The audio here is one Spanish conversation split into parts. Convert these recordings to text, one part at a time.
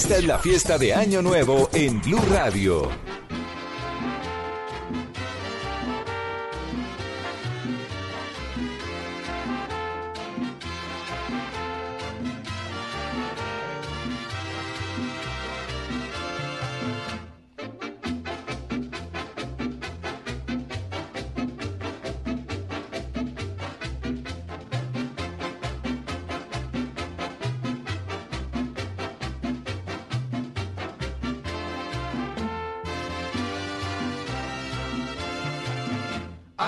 Esta es la fiesta de Año Nuevo en Blue Radio.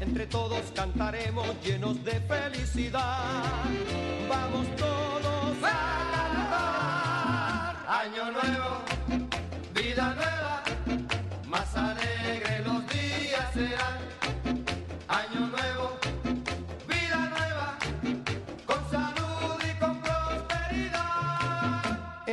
entre todos cantaremos llenos de felicidad. Vamos todos a cantar. Año nuevo, vida nueva,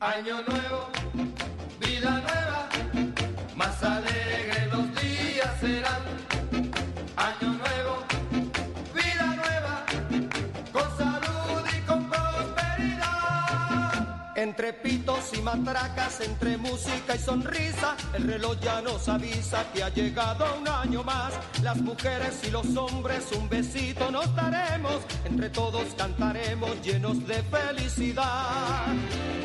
Año nuevo, Entre pitos y matracas, entre música y sonrisa, el reloj ya nos avisa que ha llegado un año más. Las mujeres y los hombres un besito nos daremos, entre todos cantaremos llenos de felicidad.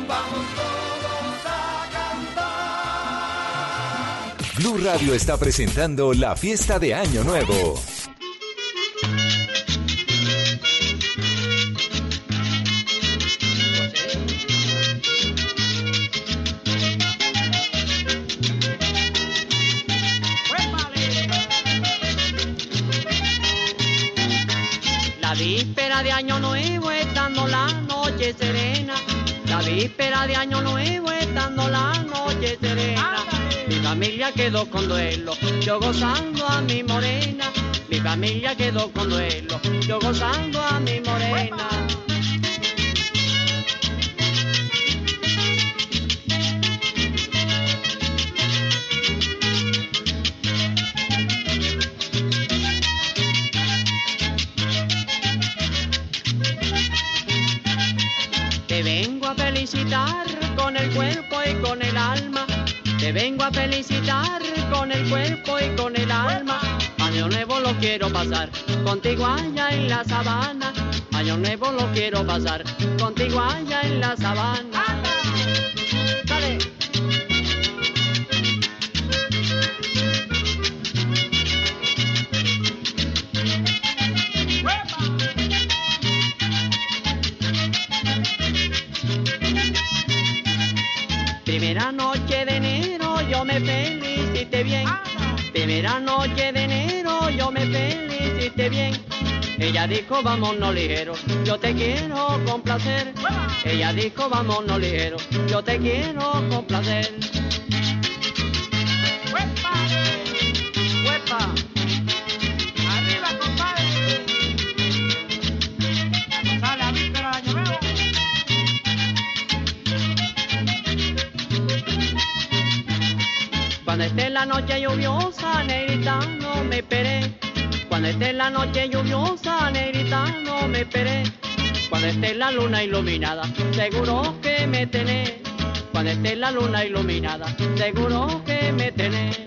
Vamos todos a cantar. Blue Radio está presentando la fiesta de Año Nuevo. De Año Nuevo estando la noche. Mi familia quedó con duelo, yo gozando a mi morena. Mi familia quedó con duelo, yo gozando a mi morena. Felicitar con el cuerpo y con el alma. Año nuevo lo quiero pasar contigo allá en la sabana. Año nuevo lo quiero pasar contigo allá en la sabana. Dale. Primera noche de enero yo me felicité bien. Ella dijo vámonos ligero, yo te quiero complacer. Ella dijo vámonos ligero, yo te quiero complacer. ¡Huepa! La noche lluviosa, negrita, no me esperé. Cuando esté la noche lluviosa, negrita, no me esperé. Cuando esté la luna iluminada, seguro que me tenés. Cuando esté la luna iluminada, seguro que me tenés.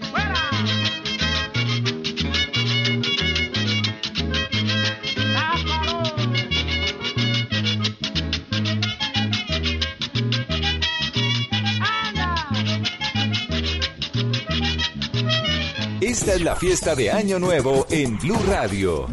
Esta es la fiesta de Año Nuevo en Blue Radio.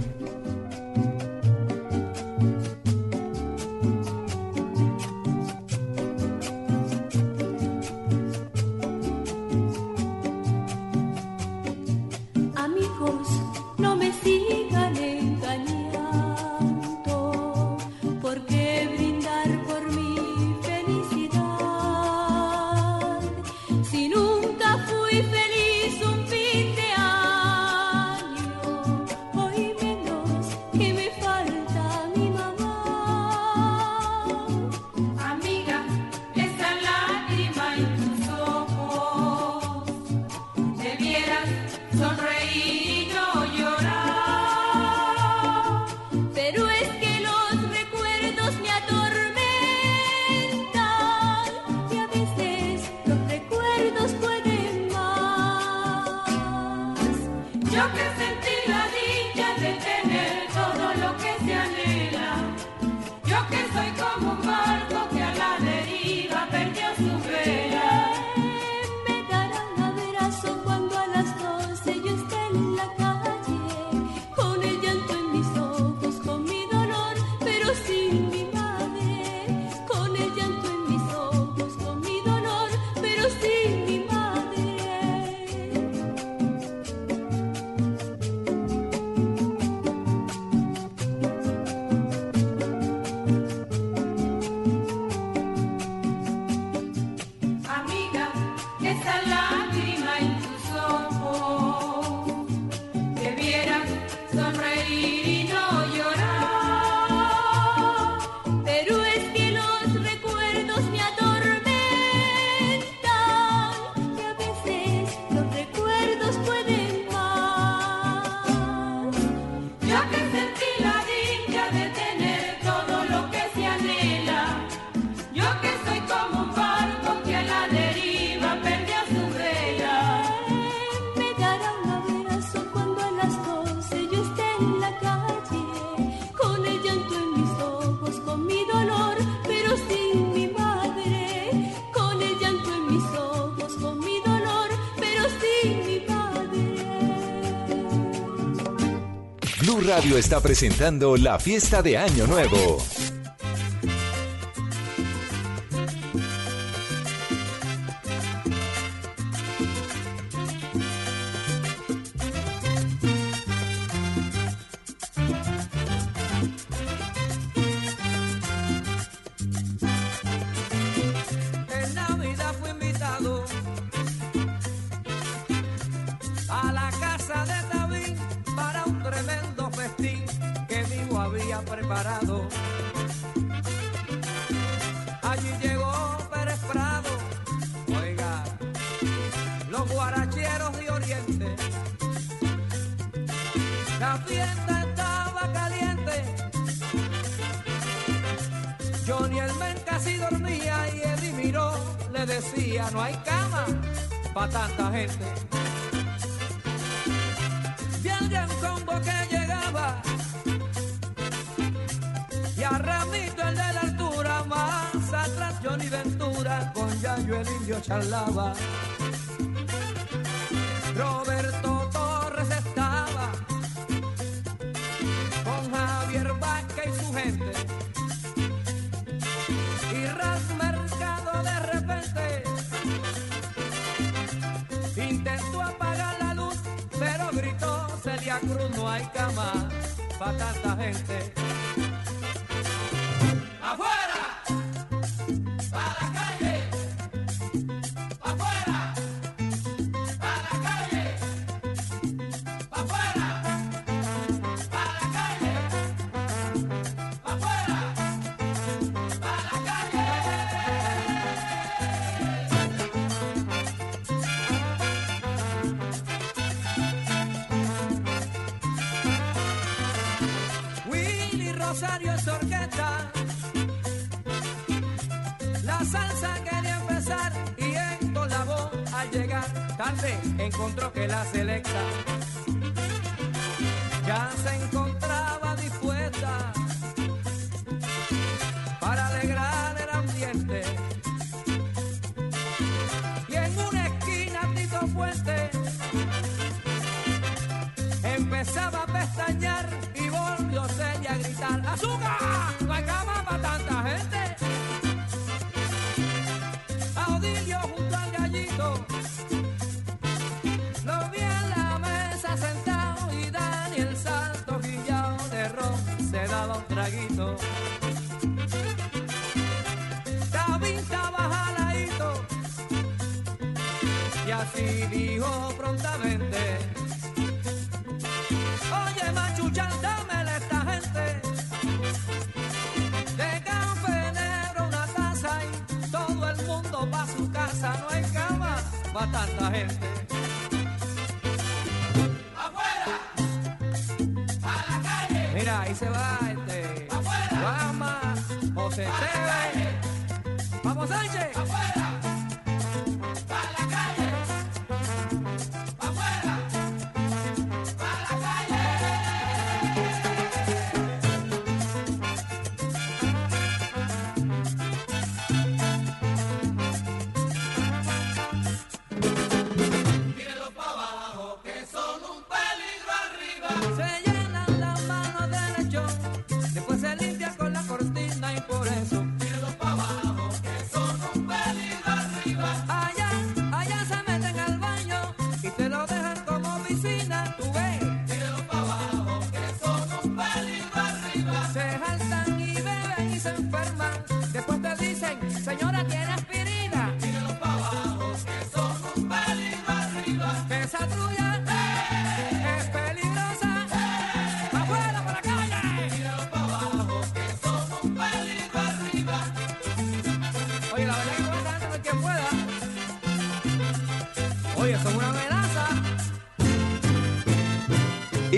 Radio está presentando la fiesta de Año Nuevo. encontró que la selecta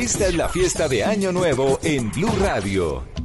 Esta es la fiesta de Año Nuevo en Blue Radio.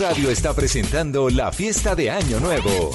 Radio está presentando la fiesta de Año Nuevo.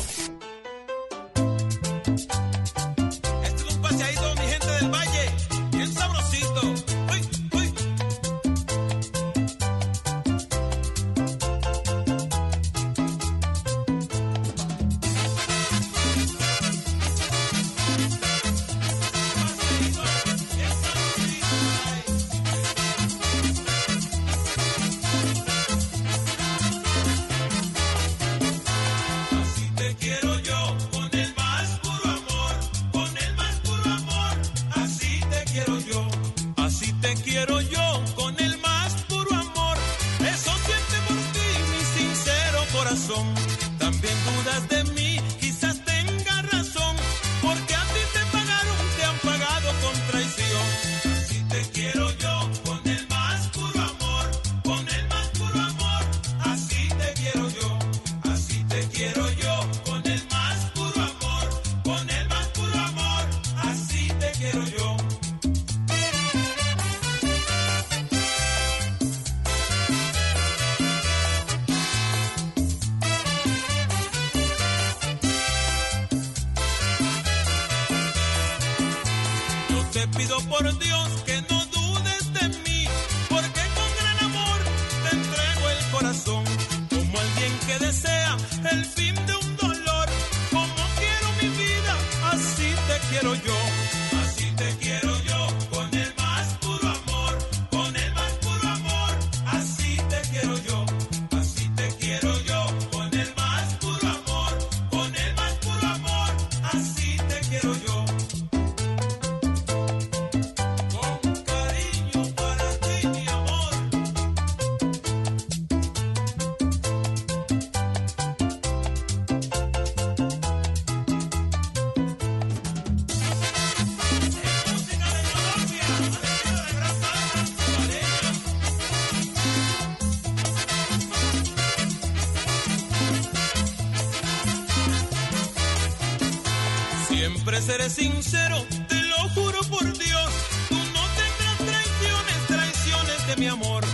Siempre seré sincero, te lo juro por Dios. Tú no tendrás traiciones, traiciones de mi amor.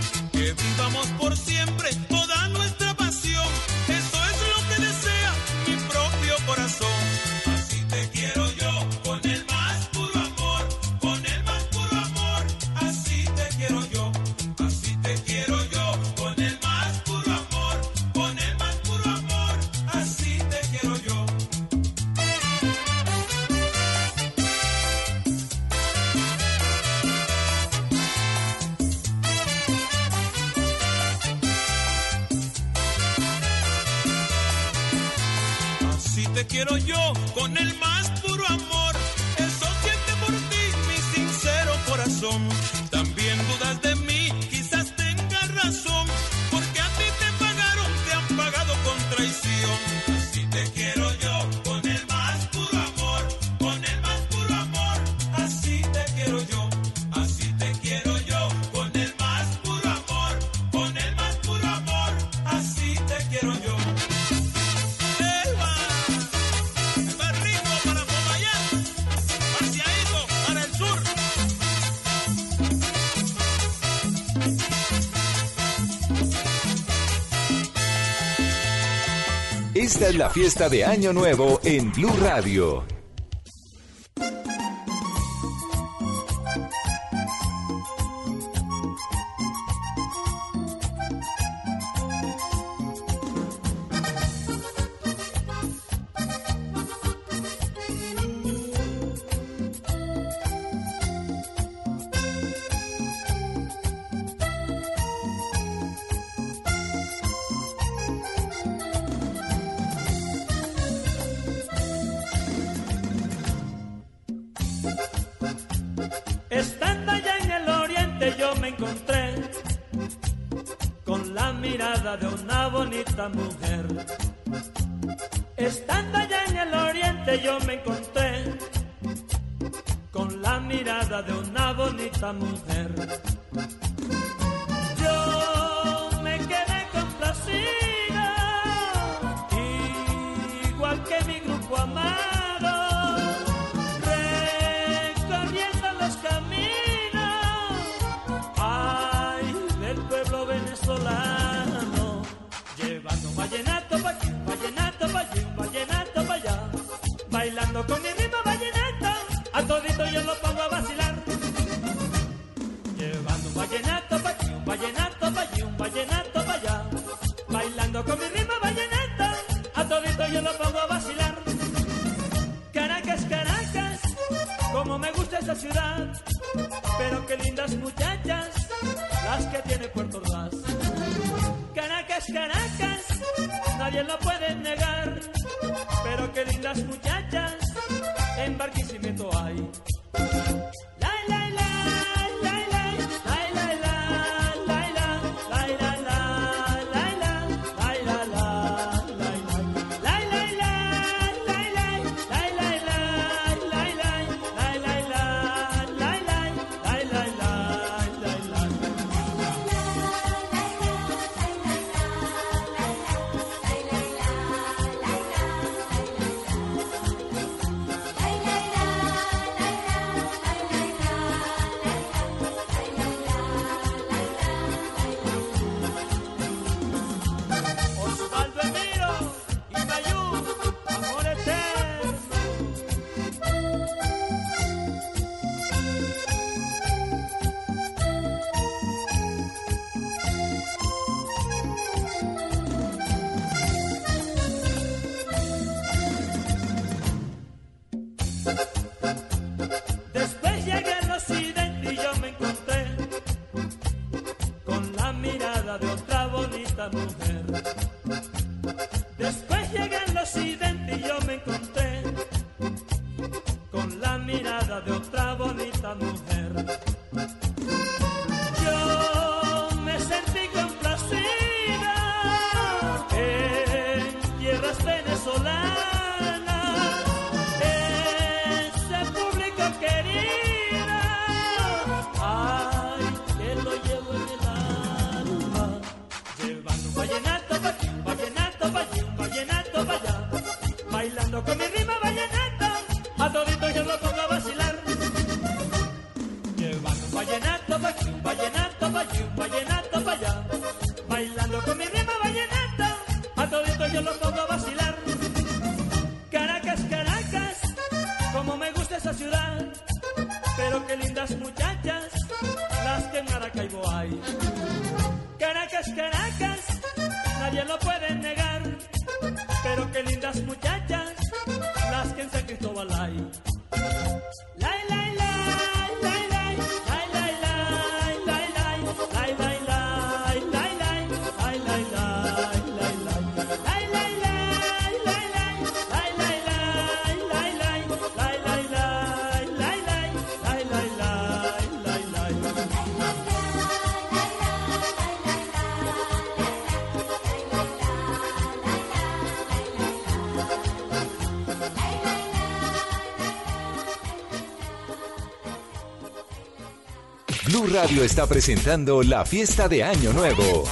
La fiesta de Año Nuevo en Blue Radio. yo me encontré con la mirada de una bonita mujer. Estando allá en el oriente yo me encontré con la mirada de una bonita mujer. Radio está presentando la fiesta de Año Nuevo.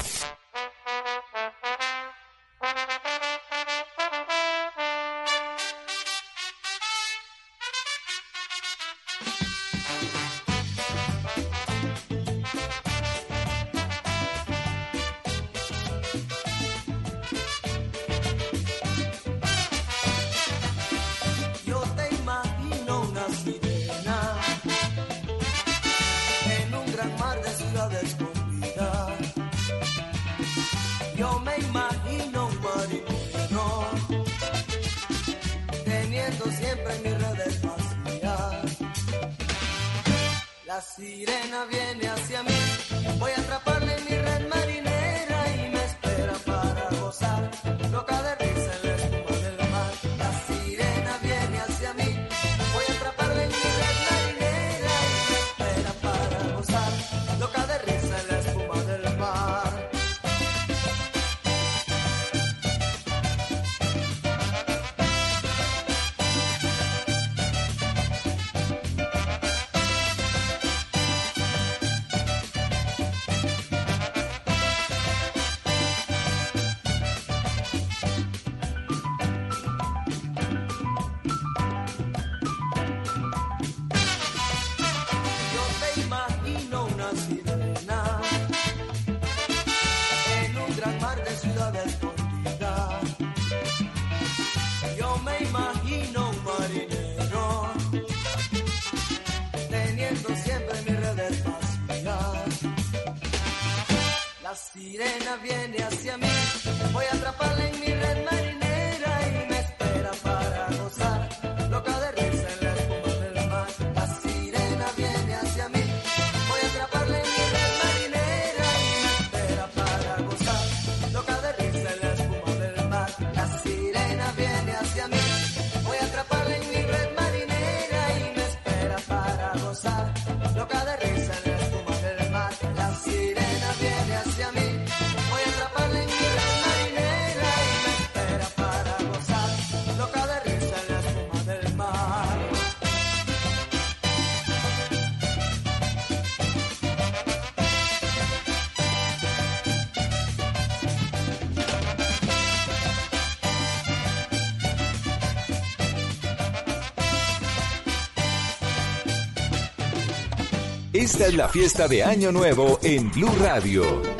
Esta es la fiesta de Año Nuevo en Blue Radio.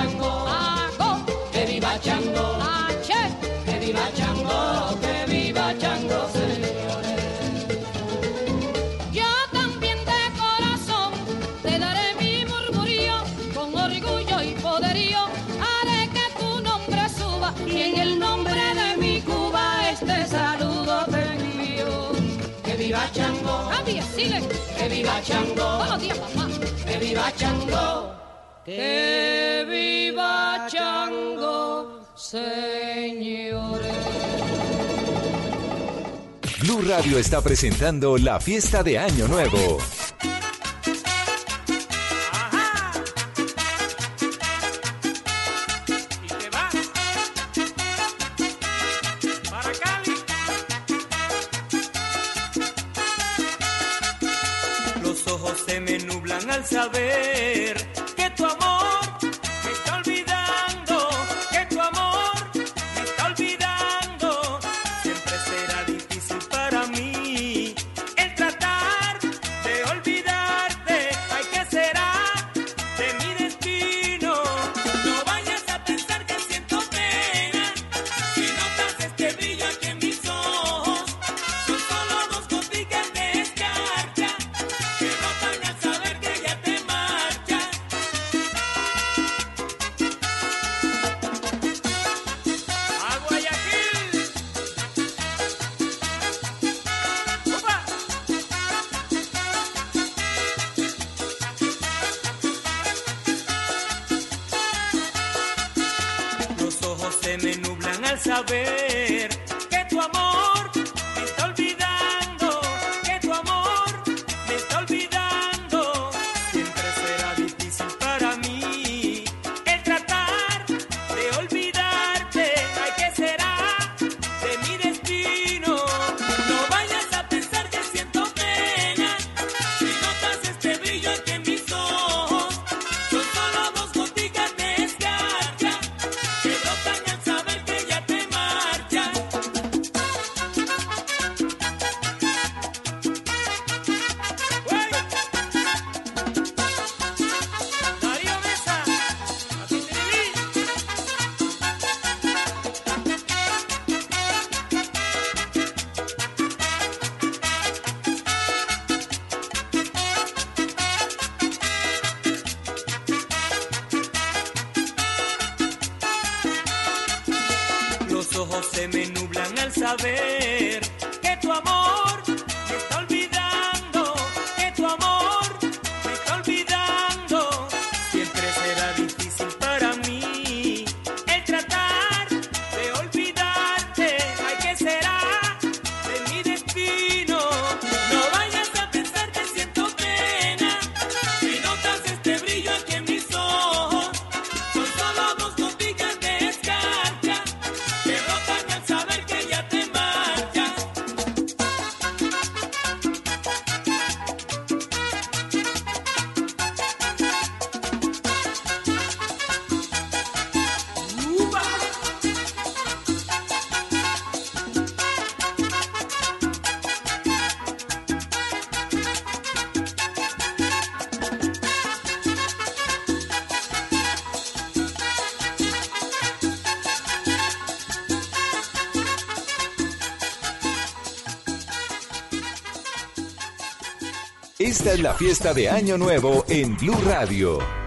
Chango, que viva Chango, Ache. que viva Chango, que viva Chango, señores. Yo también de corazón te daré mi murmurío, con orgullo y poderío haré que tu nombre suba y en el nombre de mi Cuba este saludo te envío. Que viva Chango, Cambia, sigue. que viva Chango, todos los días, papá. que viva Chango. Que viva Chango, señores. Blue Radio está presentando la fiesta de Año Nuevo. saber saber Esta es la fiesta de Año Nuevo en Blue Radio.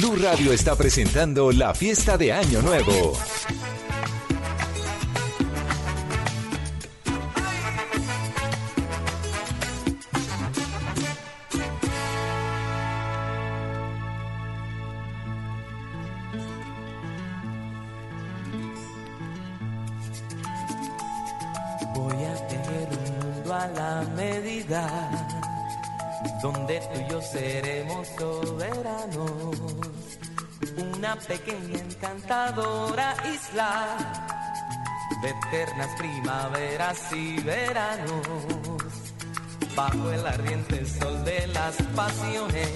Blue Radio está presentando la fiesta de Año Nuevo. Voy a tener un mundo a la medida donde tú y yo seremos soberanos. Una pequeña encantadora isla de eternas primaveras y veranos. Bajo el ardiente sol de las pasiones,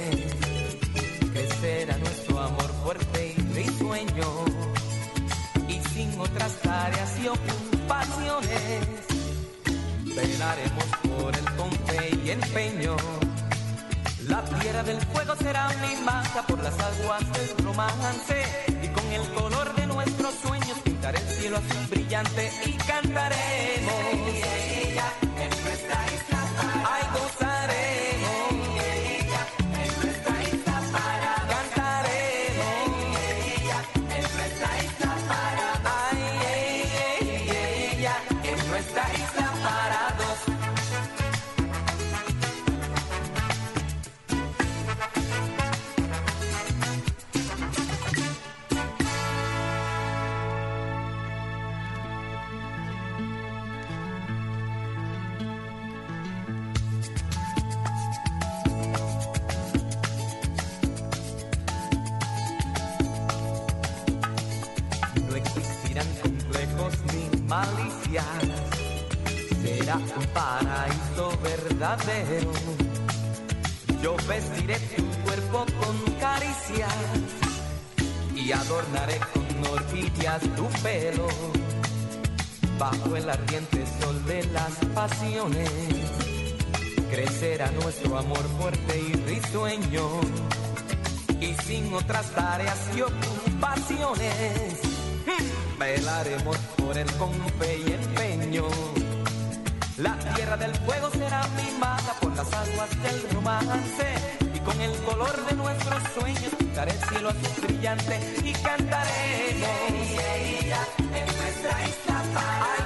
crecerá nuestro amor fuerte y risueño. Y sin otras tareas y ocupaciones, velaremos por el pompe y empeño. La piedra del fuego será mi mata por las aguas del romance y con el color de nuestros sueños pintaré el cielo azul brillante y cantaremos. En nuestra isla. Yo vestiré tu cuerpo con caricias y adornaré con orquídeas tu pelo. Bajo el ardiente sol de las pasiones, crecerá nuestro amor fuerte y risueño y sin otras tareas y ocupaciones. Velaremos por él con fe y empeño. La tierra del fuego será mimada por las aguas del romance. Y con el color de nuestros sueños pintaré el cielo azul brillante y cantaremos. En nuestra isla para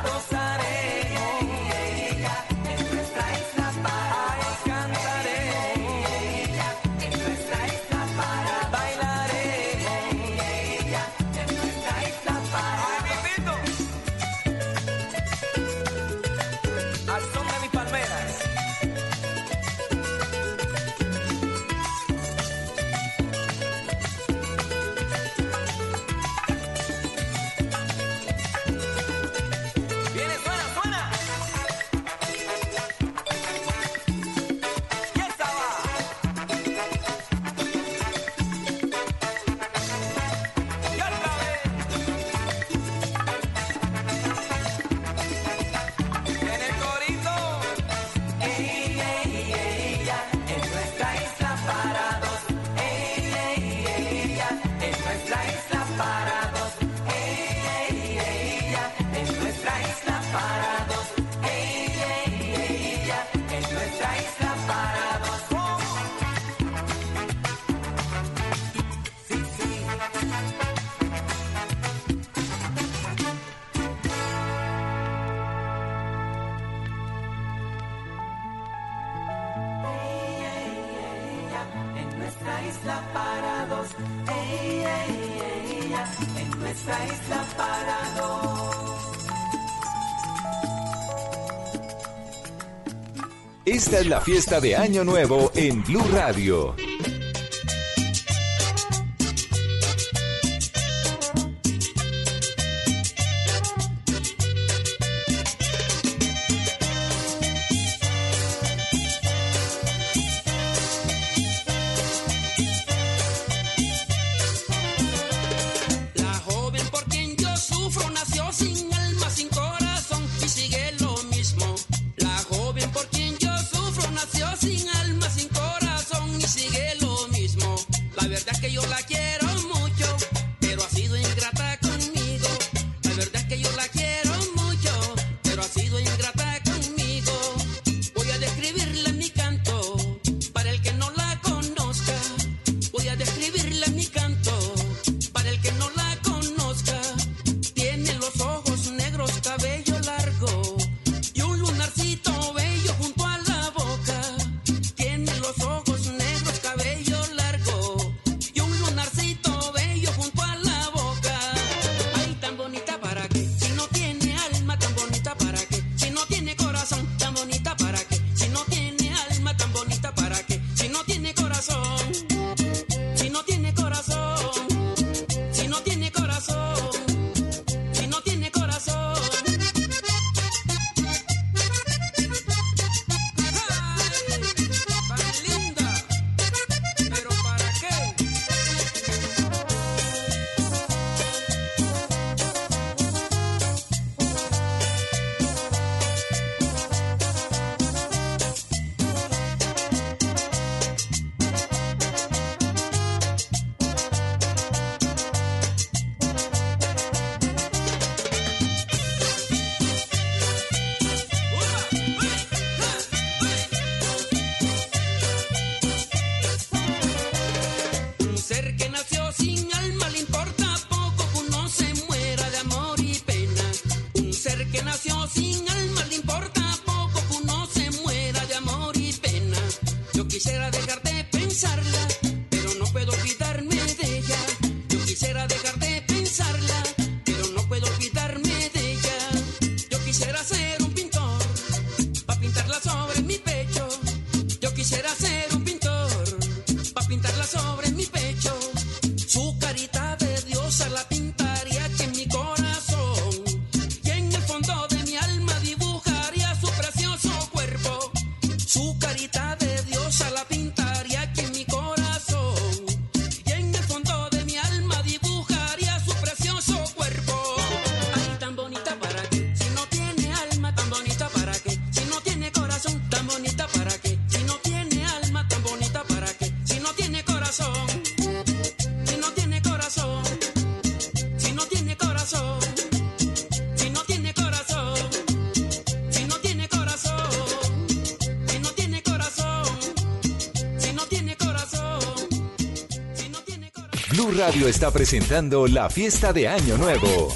Esta es la fiesta de Año Nuevo en Blue Radio. Radio está presentando la fiesta de Año Nuevo.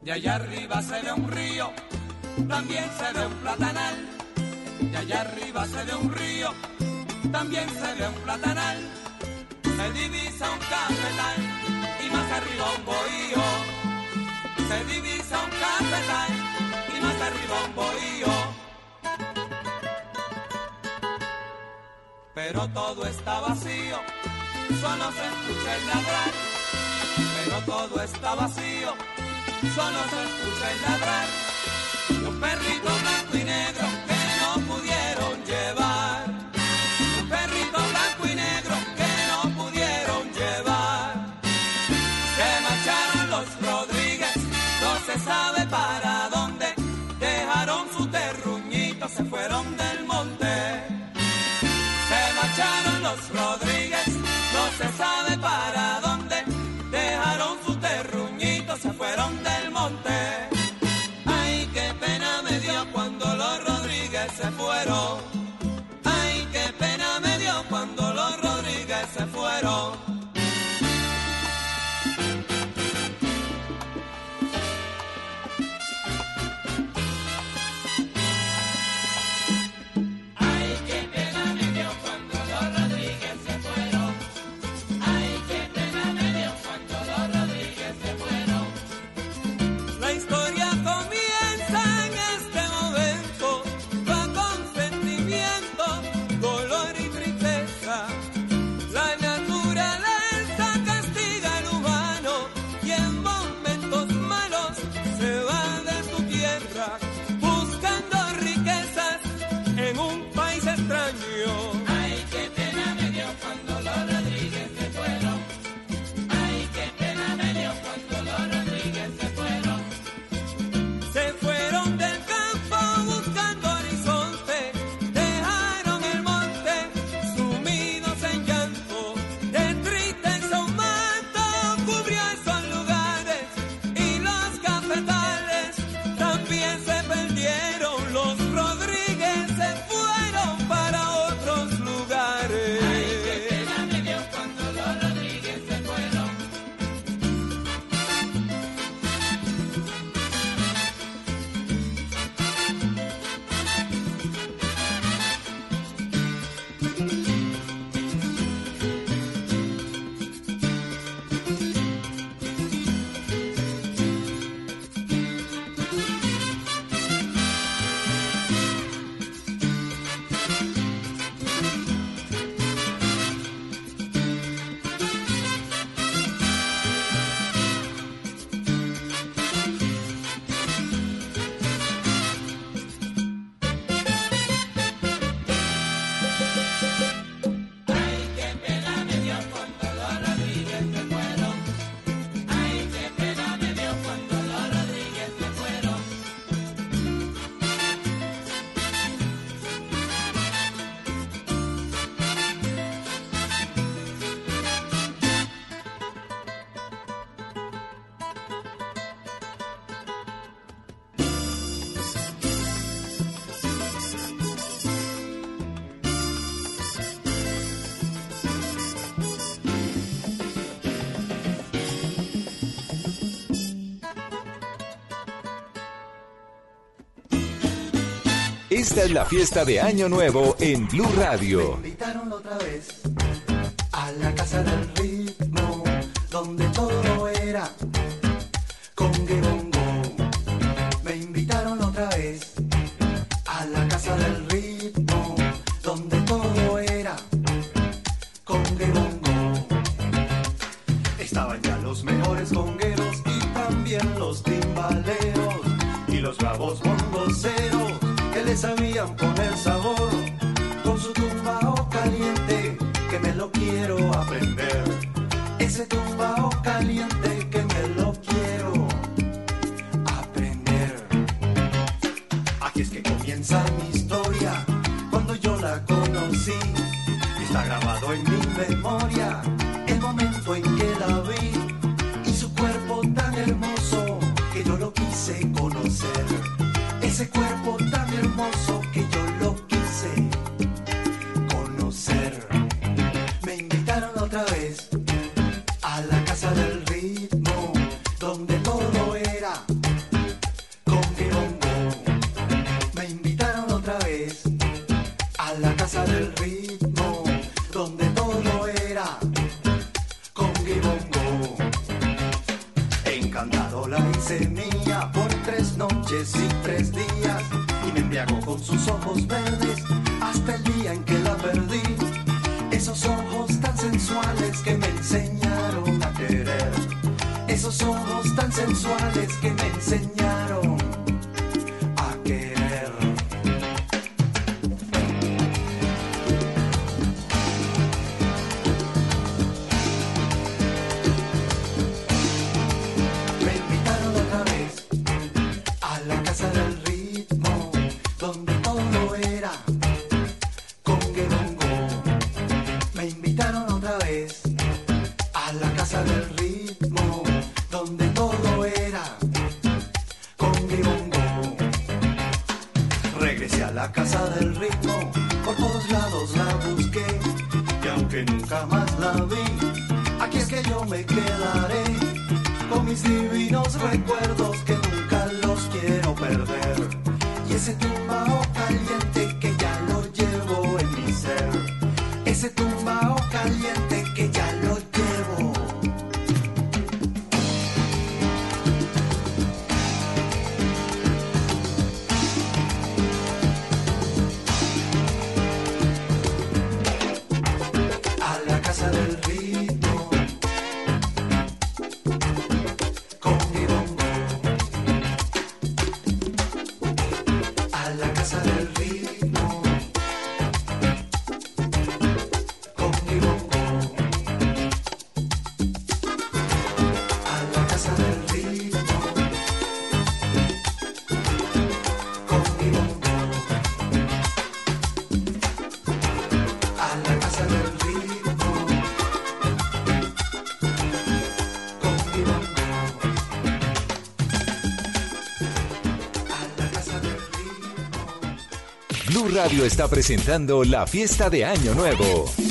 De allá arriba se ve un río, también se ve un platanal y allá arriba se ve un río, también se ve un platanal, se divisa un cafetal y más arriba un bohío, se divisa un cafetal y más arriba un bohío. Pero todo está vacío, solo se escucha el ladrar, pero todo está vacío, solo se escucha el ladrar. Un perrito blanco y negro Esta es la fiesta de Año Nuevo en Blue Radio. Me invitaron otra vez a la casa del ritmo Radio está presentando la fiesta de Año Nuevo.